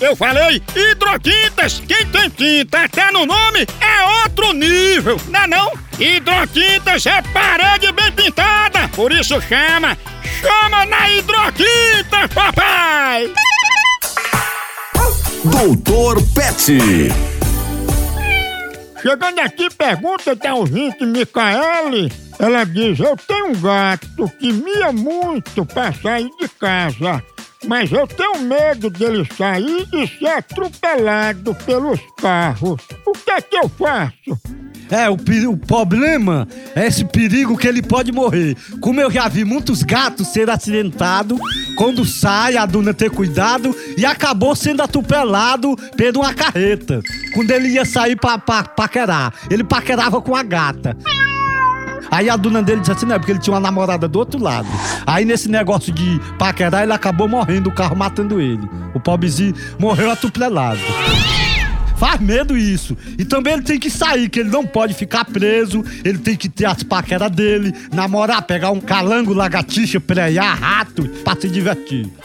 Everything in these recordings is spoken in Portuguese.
Eu falei hidrotintas. Quem tem tinta até no nome é outro nível, não é não? Hidrotintas é parede bem pintada, por isso chama, chama na hidrotinta, papai! Doutor Pet. Chegando aqui, pergunta da ouvinte Micaele. Ela diz: Eu tenho um gato que mia muito pra sair de casa, mas eu tenho medo dele sair e ser atropelado pelos carros. O que é que eu faço? É, o, o problema é esse perigo que ele pode morrer. Como eu já vi muitos gatos serem acidentados, quando sai, a dona ter cuidado e acabou sendo atropelado por uma carreta. Quando ele ia sair pra, pra paquerar, ele paquerava com a gata. Aí a dona dele disse assim, não, é porque ele tinha uma namorada do outro lado. Aí nesse negócio de paquerar, ele acabou morrendo, o carro matando ele. O pobrezinho morreu atropelado. Faz medo isso. E também ele tem que sair, que ele não pode ficar preso. Ele tem que ter as paqueras dele, namorar, pegar um calango, lagartixa, prear, rato, pra se divertir.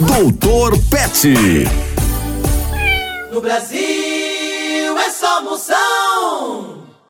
Doutor Pet. No Brasil é só moção.